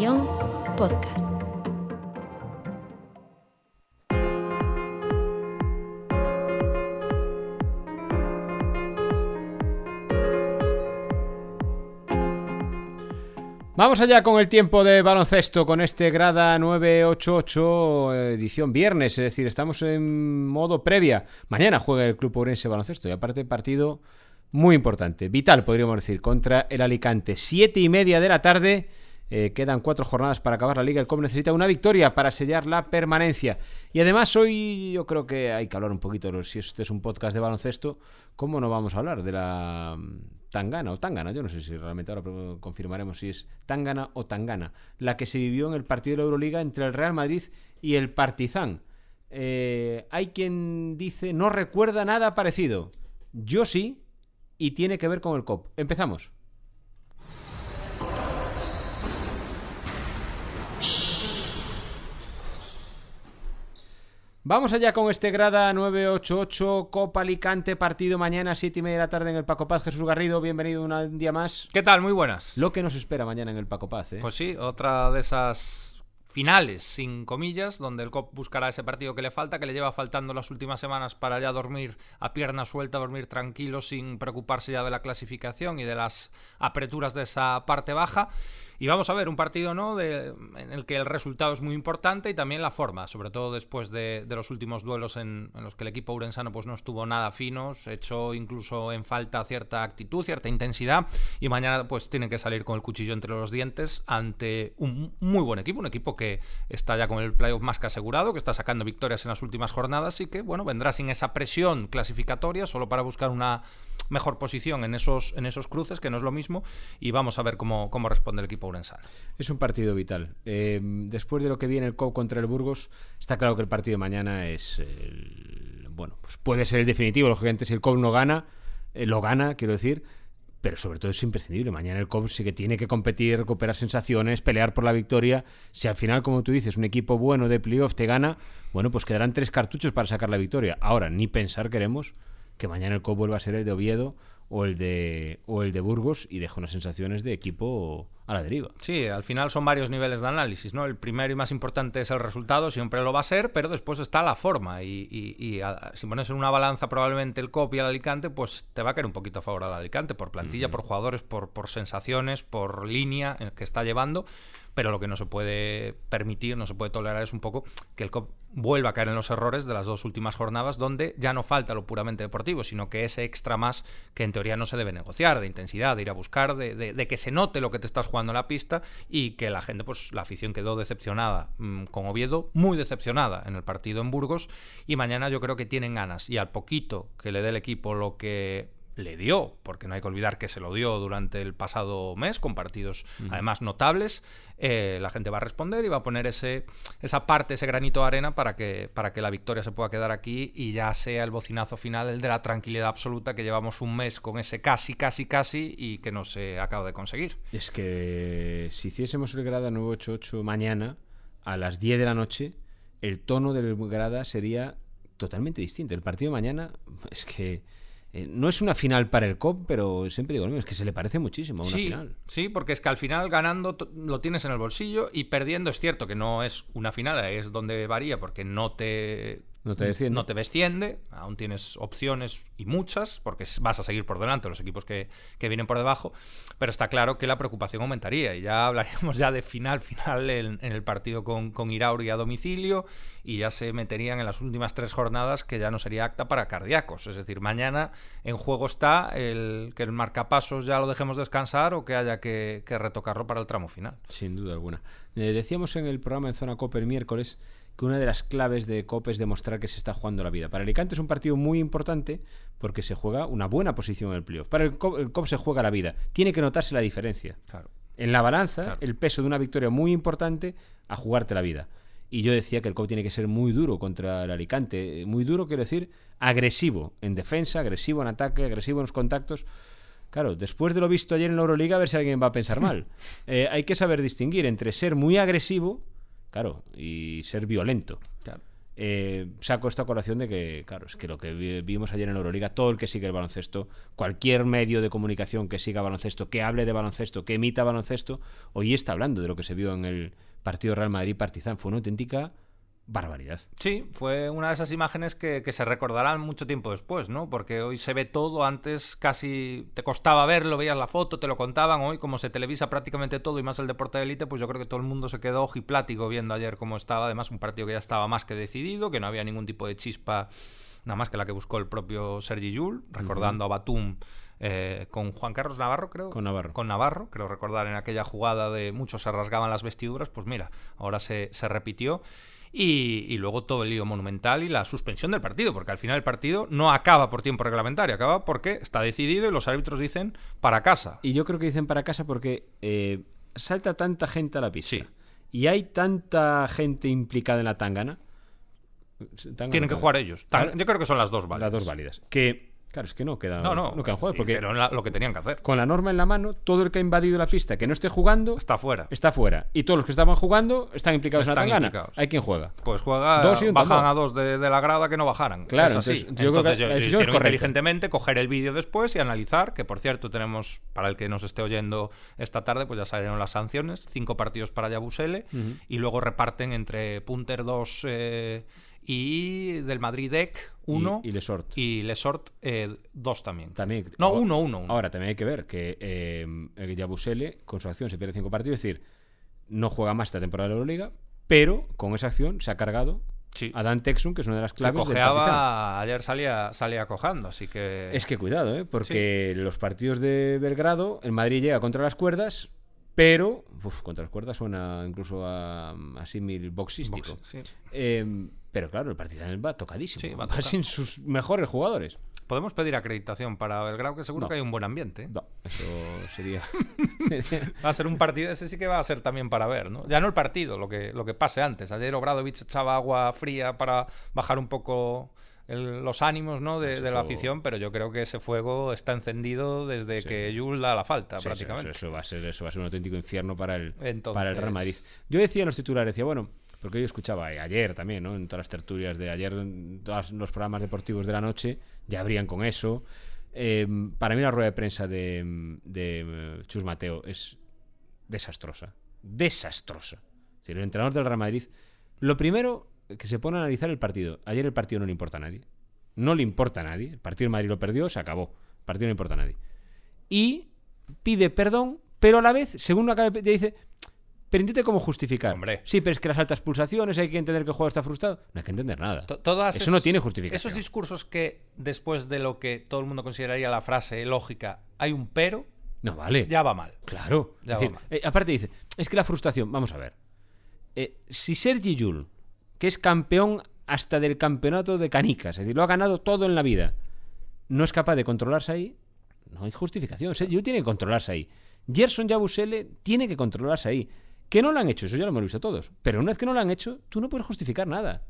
Podcast. Vamos allá con el tiempo de baloncesto, con este Grada 988, edición viernes, es decir, estamos en modo previa. Mañana juega el Club Ourense Baloncesto y aparte partido muy importante, vital podríamos decir, contra el Alicante. Siete y media de la tarde, eh, quedan cuatro jornadas para acabar la liga, el COP necesita una victoria para sellar la permanencia. Y además hoy yo creo que hay que hablar un poquito, si este es un podcast de baloncesto, ¿cómo no vamos a hablar de la Tangana o Tangana, yo no sé si realmente ahora confirmaremos si es Tangana o Tangana, la que se vivió en el partido de la Euroliga entre el Real Madrid y el Partizan. Eh, hay quien dice no recuerda nada parecido. Yo sí, y tiene que ver con el COP. Empezamos. Vamos allá con este grada 988, Copa Alicante, partido mañana 7 y media de la tarde en el Paco Paz. Jesús Garrido, bienvenido un día más. ¿Qué tal? Muy buenas. Lo que nos espera mañana en el Paco Paz, ¿eh? Pues sí, otra de esas finales, sin comillas, donde el COP buscará ese partido que le falta, que le lleva faltando las últimas semanas para ya dormir a pierna suelta, dormir tranquilo, sin preocuparse ya de la clasificación y de las apreturas de esa parte baja. Y vamos a ver, un partido ¿no? En el que el resultado es muy importante y también la forma, sobre todo después de, los últimos duelos en, en, los que el equipo urensano pues, no estuvo nada fino, se echó incluso en falta cierta actitud, cierta intensidad y mañana pues tienen que salir con el cuchillo entre los dientes ante un muy buen equipo, un equipo que está ya con el playoff más que asegurado, que está sacando victorias en las últimas jornadas y que bueno, vendrá sin esa presión clasificatoria solo para buscar una mejor posición en esos, en esos cruces, que no es lo mismo, y vamos a ver cómo, cómo responde el equipo urensano. Es un partido vital. Eh, después de lo que viene el COP contra el Burgos, está claro que el partido de mañana es. El, bueno, pues puede ser el definitivo. Lógicamente, si el COP no gana, eh, lo gana, quiero decir. Pero sobre todo es imprescindible. Mañana el COP sí que tiene que competir, recuperar sensaciones, pelear por la victoria. Si al final, como tú dices, un equipo bueno de playoff te gana, bueno, pues quedarán tres cartuchos para sacar la victoria. Ahora, ni pensar queremos que mañana el COP vuelva a ser el de Oviedo o el de, o el de Burgos y deja unas sensaciones de equipo a la deriva. Sí, al final son varios niveles de análisis, ¿no? El primero y más importante es el resultado, siempre lo va a ser, pero después está la forma y, y, y a, si pones en una balanza probablemente el COP y el Alicante, pues te va a caer un poquito a favor al Alicante, por plantilla, uh -huh. por jugadores, por, por sensaciones, por línea que está llevando, pero lo que no se puede permitir, no se puede tolerar es un poco que el COP vuelva a caer en los errores de las dos últimas jornadas, donde ya no falta lo puramente deportivo, sino que ese extra más que en teoría no se debe negociar, de intensidad, de ir a buscar, de, de, que se note lo que te estás jugando en la pista y que la gente, pues la afición quedó decepcionada mmm, con Oviedo, muy decepcionada en el partido en Burgos, y mañana yo creo que tienen ganas, y al poquito que le dé el equipo lo que le dio, porque no hay que olvidar que se lo dio durante el pasado mes, con partidos uh -huh. además notables, eh, la gente va a responder y va a poner ese, esa parte, ese granito de arena para que, para que la victoria se pueda quedar aquí y ya sea el bocinazo final, el de la tranquilidad absoluta que llevamos un mes con ese casi, casi, casi y que no se acaba de conseguir. Es que si hiciésemos el Grada 988 mañana a las 10 de la noche, el tono del Grada sería totalmente distinto. El partido de mañana es que eh, no es una final para el COP, pero siempre digo, es que se le parece muchísimo a una sí, final. Sí, porque es que al final ganando lo tienes en el bolsillo y perdiendo es cierto que no es una final, es donde varía porque no te no te desciende. No te desciende, aún tienes opciones y muchas, porque vas a seguir por delante los equipos que, que, vienen por debajo, pero está claro que la preocupación aumentaría y ya hablaríamos ya de final, final en, en el partido con, con, Irauri a domicilio y ya se meterían en las últimas tres jornadas que ya no sería acta para cardíacos. Es decir, mañana en juego está el que el marcapasos ya lo dejemos descansar o que haya que, que retocarlo para el tramo final. Sin duda alguna. Eh, decíamos en el programa en Zona Copa el miércoles que una de las claves de COP es demostrar que se está jugando la vida. Para Alicante es un partido muy importante porque se juega una buena posición en el playoff. Para el COP, el COP se juega la vida. Tiene que notarse la diferencia. Claro. En la balanza, claro. el peso de una victoria muy importante a jugarte la vida. Y yo decía que el COP tiene que ser muy duro contra el Alicante. Muy duro, quiero decir, agresivo en defensa, agresivo en ataque, agresivo en los contactos. Claro, después de lo visto ayer en la Euroliga, a ver si alguien va a pensar mal. Eh, hay que saber distinguir entre ser muy agresivo claro, y ser violento. Claro. eh, saco esta colación de que, claro, es que lo que vi- vimos ayer en Euroliga, todo el que sigue el baloncesto, cualquier medio de comunicación que siga baloncesto, que hable de baloncesto, que emita baloncesto, hoy está hablando de lo que se vio en el partido Real Madrid-Partizan. Fue una auténtica barbaridad. Sí, fue una de esas imágenes que, que se recordarán mucho tiempo después, ¿no? Porque hoy se ve todo, antes casi te costaba verlo, veías la foto, te lo contaban, hoy como se televisa prácticamente todo y más el deporte de élite, pues yo creo que todo el mundo se quedó ojiplático viendo ayer cómo estaba, además un partido que ya estaba más que decidido, que no había ningún tipo de chispa, nada más que la que buscó el propio Sergi Yul, recordando a Batum eh, con Juan Carlos Navarro, creo. Con Navarro. Con Navarro, creo recordar en aquella jugada de muchos se rasgaban las vestiduras, pues mira, ahora se, se repitió. Y, y luego todo el lío monumental y la suspensión del partido, porque al final el partido no acaba por tiempo reglamentario, acaba porque está decidido y los árbitros dicen para casa. Y yo creo que dicen para casa porque eh, salta tanta gente a la pista. Sí. Y hay tanta gente implicada en la tangana. Tangana, Tienen que jugar ellos. Tan-. Yo creo que son las dos válidas. Las dos válidas. Que, claro, es que no quedan, No, no. quedan juegos porque Hicieron la- lo que tenían que hacer. con la norma en la mano, todo el que ha invadido la pista que no esté jugando Está fuera. está fuera. Y todos los que estaban jugando están implicados en Están la tangana. implicados. Hay quien juega. Pues juega, Dos y un bajan tambor. a dos de, de la grada que no bajaran. Claro, Es así. entonces, yo creo que Entonces, es hicieron inteligentemente, coger el vídeo después y analizar, que por cierto tenemos, para el que nos esté oyendo esta tarde, pues ya salieron las sanciones, cinco partidos para Yabusele, y luego reparten entre Punter 2 eh, y del Madrid DEC 1 Y, y Lesort. y Lesort 2 también. También, No, ahora- 1, 1, 1. Ahora también hay que ver que eh, el Yabusele, con su acción, se pierde cinco partidos. Es decir, no juega más esta temporada de la Euroliga, pero con esa acción se ha cargado Sí. a Dan Texum, que es una de las claves cojeaba, ayer salía, salía cojando, así que... Es que cuidado, ¿eh? porque los partidos de Belgrado, el Madrid llega contra las cuerdas, pero uf, contra las cuerdas suena incluso a, a símil boxístico. Box, sí. Eh, pero claro, el Partizan va tocadísimo. Sí, va va sin sus mejores jugadores. Podemos pedir acreditación para Belgrado, que seguro No. que hay un buen ambiente. ¿eh? No, eso sería. Va a ser un partido, ese sí que va a ser también para ver, ¿no? Ya no el partido, lo que, lo que pase antes. Ayer Obradovich echaba agua fría para bajar un poco el- los ánimos ¿no? de, la afición, pero yo creo que ese fuego está encendido desde Sí. que Jules da la falta, Sí, prácticamente. eso- eso va a ser, eso va a ser un auténtico infierno para el, Entonces- para el Real Madrid. Yo decía en los titulares, decía, bueno, porque yo escuchaba ayer también, ¿no? En todas las tertulias de ayer, en todos los programas deportivos de la noche, ya abrían con eso. Eh, para mí la rueda de prensa de, de, eh, Chus Mateo es desastrosa. Desastrosa. Es decir, el entrenador del Real Madrid, lo primero que se pone a analizar el partido. Ayer el partido no le importa a nadie. No le importa a nadie. El partido del Madrid lo perdió, se acabó. El partido no importa a nadie. Y pide perdón, pero a la vez, según lo acaba de dice, pero intente cómo justificar. Hombre. Sí, pero es que las altas pulsaciones, hay que entender que el jugador está frustrado. No hay que entender nada. Todas Eso esos- no tiene justificación. Esos discursos que después de lo que todo el mundo consideraría la frase lógica, hay un pero, No vale. ya va mal. Claro. Ya Es decir, va mal. eh, aparte dice, es que la frustración, vamos a ver. Eh, si Sergi Yul, que es campeón hasta del campeonato de canicas, es decir, lo ha ganado todo en la vida, no es capaz de controlarse ahí, no hay justificación. Sergi Yul tiene que controlarse ahí. Gerson Yabusele tiene que controlarse ahí. Que no lo han hecho, eso ya lo hemos visto todos. Pero una vez que no lo han hecho, tú no puedes justificar nada.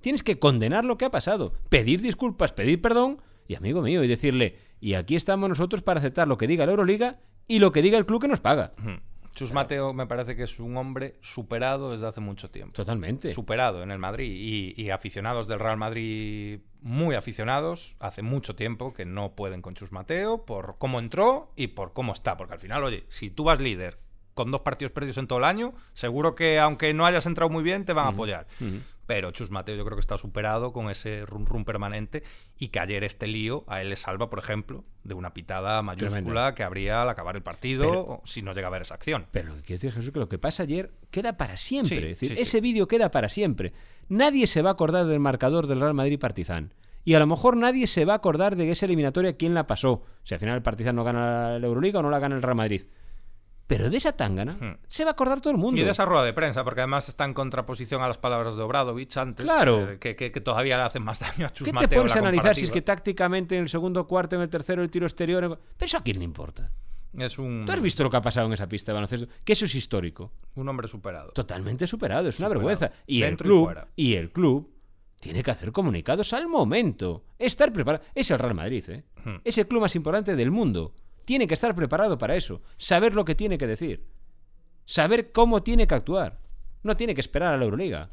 Tienes que condenar lo que ha pasado, pedir disculpas, pedir perdón y amigo mío, y decirle, y aquí estamos nosotros para aceptar lo que diga la Euroliga y lo que diga el club que nos paga. Chus Mateo me parece que es un hombre superado desde hace mucho tiempo. Totalmente. Superado en el Madrid y, y aficionados del Real Madrid muy aficionados hace mucho tiempo que no pueden con Chus Mateo por cómo entró y por cómo está. Porque al final, oye, si tú vas líder con dos partidos perdidos en todo el año, seguro que aunque no hayas entrado muy bien, te van a apoyar. Pero Chus Mateo yo creo que está superado con ese rum rum permanente y que ayer este lío a él le salva, por ejemplo, de una pitada mayúscula Tremendo. que habría al acabar el partido Pero- si no llega a haber esa acción. Pero lo que quiero decir, Jesús, que lo que pasa ayer queda para siempre. Sí, es decir, sí, sí. ese vídeo queda para siempre. Nadie se va a acordar del marcador del Real Madrid Partizan. Y a lo mejor nadie se va a acordar de esa eliminatoria quién la pasó. Si al final el Partizan no gana la Euroliga o no la gana el Real Madrid. Pero de esa tangana Hmm. se va a acordar todo el mundo. Y de esa rueda de prensa, porque además está en contraposición a las palabras de Obradovich antes, Claro. eh, que, que- que todavía le hacen más daño a Chus ¿Qué te pones a analizar si es que tácticamente en el segundo cuarto, en el tercero, el tiro exterior... Pero eso a quién le importa. Es un, ¿Tú has visto lo que ha pasado en esa pista de baloncesto? Que eso es histórico. un hombre superado. Totalmente superado, es una vergüenza. Y el y club, fuera. y, el club tiene que hacer comunicados al momento. Estar preparado. Es el Real Madrid, ¿eh? Hmm. Es el club más importante del mundo. Tiene que estar preparado para eso. Saber lo que tiene que decir. Saber cómo tiene que actuar. No tiene que esperar a la Euroliga.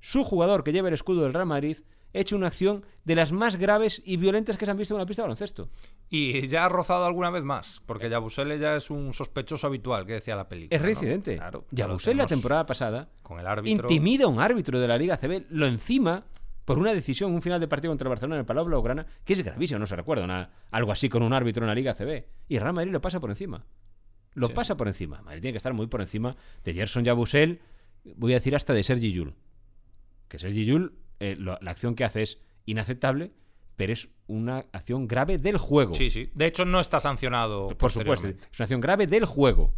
su jugador que lleva el escudo del Real Madrid hecho una acción de las más graves y violentas que se han visto en una pista de baloncesto. Y ya ha rozado alguna vez más, porque Yabusele ya es un sospechoso habitual, que decía la película. Es reincidente. ¿no? Claro, Yabusele la temporada pasada con el árbitro. intimida a un árbitro de la Liga CB, lo encima por una decisión, un final de partido contra el Barcelona en el Palau Blaugrana, que es gravísimo, no se recuerda una, algo así con un árbitro en la Liga CB. Y Real Madrid lo pasa por encima. Lo Sí. pasa por encima. Madrid tiene que estar muy por encima de Gerson Yabusel, voy a decir hasta de Sergi Yul. Que Sergi Yul, eh, lo- la acción que hace es inaceptable, pero es una acción grave del juego. Sí, sí. De hecho, no está sancionado. Por supuesto, es una acción grave del juego.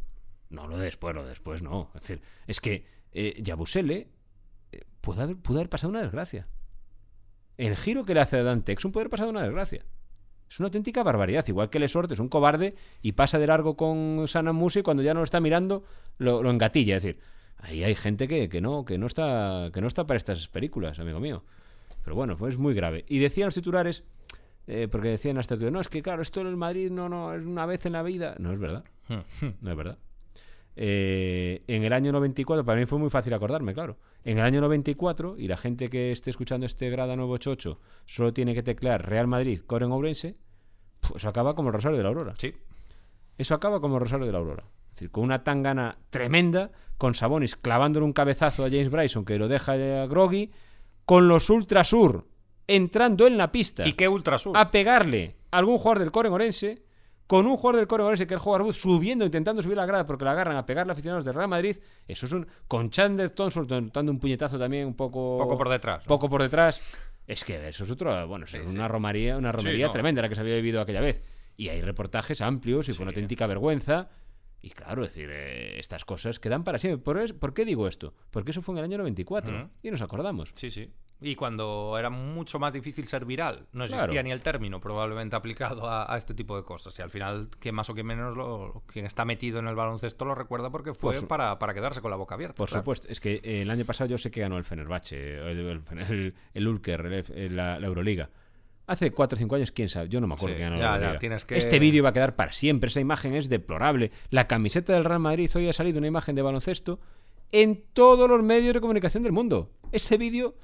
No lo de después, lo de después no. Es decir, es que eh, Yabusele eh, puede haber, pudo haber pasado una desgracia. El giro que le hace a Dante Exum puede haber pasado una desgracia. Es una auténtica barbaridad. Igual que Lesorte es un cobarde y pasa de largo con Sanamusi y cuando ya no lo está mirando lo, lo engatilla. Es decir, ahí hay gente que, que no, que, no está, que no está para estas películas, amigo mío. Pero bueno, pues muy grave. Y decían los titulares, eh, porque decían hasta no, es que claro, esto en el Madrid no, no, es una vez en la vida. No es verdad. No es verdad. Eh, en el año 94, para mí fue muy fácil acordarme, claro. En el año 94, y la gente que esté escuchando este Grada 988 solo tiene que teclear Real Madrid, Coren Ourense, pues eso acaba como el Rosario de la Aurora. Sí. Eso acaba como el Rosario de la Aurora. Es decir, con una tangana tremenda, con Sabonis clavándole un cabezazo a James Bryson que lo deja a Groggy, con los Ultrasur entrando en la pista ¿Y qué ultrasur? a pegarle a algún jugador del Coren Orense, con un jugador del Coren Orense que el jugador Booth subiendo, intentando subir la grada porque la agarran a pegarle a aficionados del Real Madrid. Eso es un. Con Chandler Thompson dando un puñetazo también un poco. Poco por detrás. ¿no? Poco por detrás. Es que eso es otro. Bueno, es sí. una romaría, una romería tremenda la que se había vivido aquella vez. Y hay reportajes amplios y fue una auténtica vergüenza. Y claro, es decir, eh, estas cosas quedan para siempre. ¿Por, es- ¿Por qué digo esto? Porque eso fue en el año 94 Ujú. y nos acordamos. Sí, sí. Y cuando era mucho más difícil ser viral, no existía Claro. ni el término probablemente aplicado a, a este tipo de cosas. Y al final, que más o que menos lo, quien está metido en el baloncesto lo recuerda porque fue Por su- para, para quedarse con la boca abierta. Por claro. supuesto, es que eh, el año pasado yo sé que ganó el Fenerbahce, el, el, el, Ulker, el- la, la Euroliga. Hace 4 o 5 años, quién sabe, yo no me acuerdo Sí, que ganó ya, la Euroliga. que- Este vídeo va a quedar para siempre, esa imagen es deplorable. La camiseta del Real Madrid hoy ha salido una imagen de baloncesto en todos los medios de comunicación del mundo. Este vídeo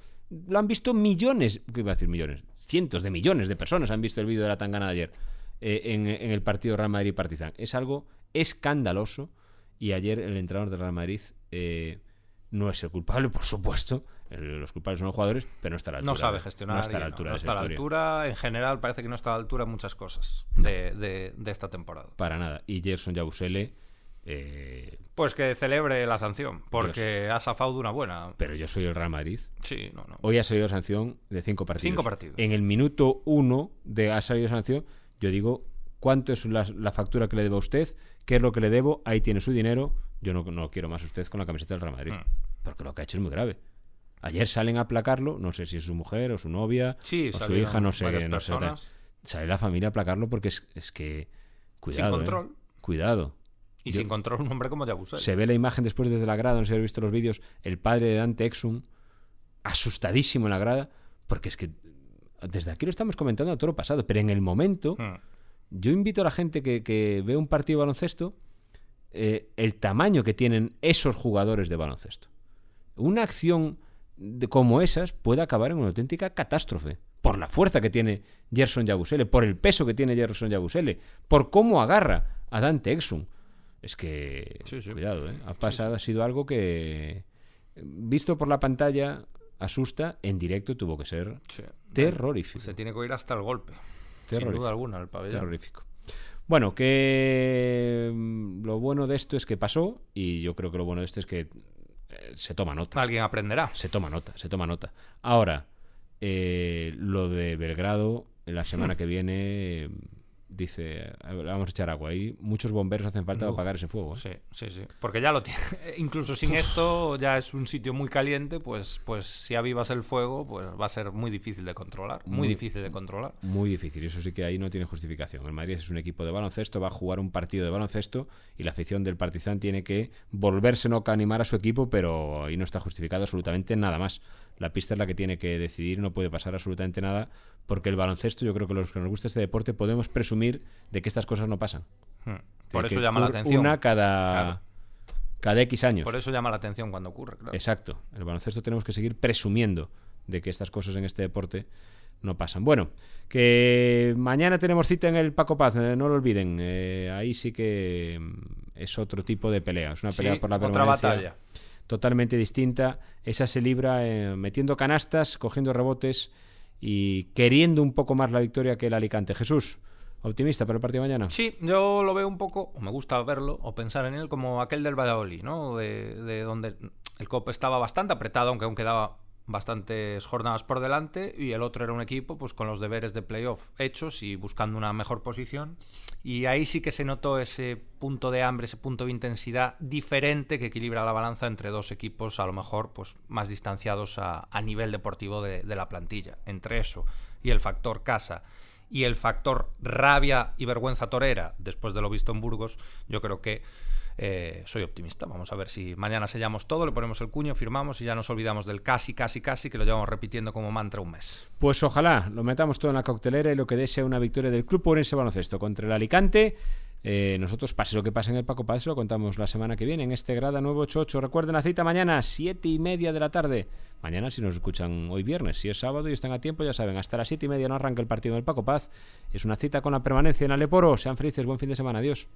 lo han visto millones, ¿qué iba a decir millones? Cientos de millones de personas han visto el vídeo de la tangana de ayer eh, en, en el partido Real Madrid-Partizan. Es algo escandaloso y ayer el entrenador del Real Madrid eh, no es el culpable, por supuesto. Los culpables son los jugadores, pero no está a la altura. No sabe de- gestionar. No está a la no- altura no está a la altura. En general, parece que no está a la altura en muchas cosas de, de- de esta temporada. Para nada. Y Gerson Yabusele, eh, Pues que celebre la sanción, porque ha zafado de una buena. pero yo soy el Real Madrid. Sí, no, no. Hoy ha salido sanción de cinco partidos. Cinco partidos. En el minuto uno de ha salido sanción, yo digo, ¿cuánto es la, la factura que le debo a usted? ¿Qué es lo que le debo? Ahí tiene su dinero. Yo no, no quiero más a usted con la camiseta del Real Madrid. Mm. Porque lo que ha hecho es muy grave. Ayer salen a aplacarlo, no sé si es su mujer o su novia Sí, o su hija, no sé. No sé sale la familia a aplacarlo porque es, es que... Cuidado. Sin eh. control. Cuidado. Y Yo- sin control un hombre como Yabusel. Se ve la imagen después desde la grada, no sé si habéis visto los vídeos, el padre de Dante Exum, asustadísimo en la grada, porque es que desde aquí lo estamos comentando a todo lo pasado, pero en el momento, Mm. yo invito a la gente que, que ve un partido de baloncesto, eh, el tamaño que tienen esos jugadores de baloncesto. Una acción de- como esas puede acabar en una auténtica catástrofe. Por la fuerza que tiene Gerson Yabusele, por el peso que tiene Gerson Yabusele, por cómo agarra a Dante Exum. Es que, Sí, sí. cuidado, ¿eh? ha pasado, ha sido algo que, visto por la pantalla, asusta, en directo tuvo que ser terrorífico. Se tiene que ir hasta el golpe. Sin duda alguna, el pabellón. Terrorífico. Bueno, que mm, lo bueno de esto es que pasó y yo creo que lo bueno de esto es que eh, se toma nota. Alguien aprenderá. Se toma nota, se toma nota. Ahora, eh, lo de Belgrado, la semana que viene, dice, vamos a echar agua ahí. Muchos bomberos hacen falta para apagar ese fuego. ¿eh? Sí, sí, sí. Porque ya lo tiene. Incluso sin esto, ya es un sitio muy caliente, pues, pues si avivas el fuego, pues va a ser muy difícil de controlar. Muy, Muy- difícil de controlar. Muy difícil, eso sí que ahí no tiene justificación. El Madrid es un equipo de baloncesto, va a jugar un partido de baloncesto y la afición del Partizan tiene que volverse no a animar a su equipo, pero ahí no está justificado absolutamente nada más. La pista es la que tiene que decidir, no puede pasar absolutamente nada, porque el baloncesto, yo creo que los que nos gusta este deporte podemos presumir de que estas cosas no pasan. Hmm. Por eso llama la atención. Una cada, Claro. cada X años. Por eso llama la atención cuando ocurre, claro. Exacto. El baloncesto tenemos que seguir presumiendo de que estas cosas en este deporte no pasan. Bueno, que mañana tenemos cita en el Paco Paz, eh, no lo olviden. Eh, ahí sí que mm, es otro tipo de pelea. Es una pelea Sí, por la otra permanencia batalla. Totalmente distinta. Esa se libra eh, metiendo canastas, cogiendo rebotes y queriendo un poco más la victoria que el Alicante. Jesús, optimista para el partido de mañana. Sí, yo lo veo un poco, o me gusta verlo, o pensar en él como aquel del Valladolid, ¿no? De, de donde el COP estaba bastante apretado, aunque aún quedaba bastantes jornadas por delante, y el otro era un equipo pues con los deberes de playoff hechos y buscando una mejor posición. Y ahí sí que se notó ese punto de hambre, ese punto de intensidad diferente que equilibra la balanza entre dos equipos a lo mejor pues más distanciados a, nivel deportivo de, de la plantilla. Entre eso y el factor casa y el factor rabia y vergüenza torera después de lo visto en Burgos, yo creo que eh, soy optimista. Vamos a ver si mañana sellamos todo, le ponemos el cuño, firmamos y ya nos olvidamos del casi, casi, casi, que lo llevamos repitiendo como mantra un mes. Pues ojalá lo metamos todo en la coctelera y lo que dé sea una victoria del Club Orense Baloncesto contra el Alicante. Eh, nosotros, pase lo que pase en el Paco Paz, lo contamos la semana que viene en este Grada 988. Recuerden la cita mañana, siete y media de la tarde. Mañana, si nos escuchan hoy viernes, si es sábado y están a tiempo, ya saben, hasta las siete y media no arranca el partido del Paco Paz. Es una cita con la permanencia en Aleporo. Sean felices, buen fin de semana. Adiós.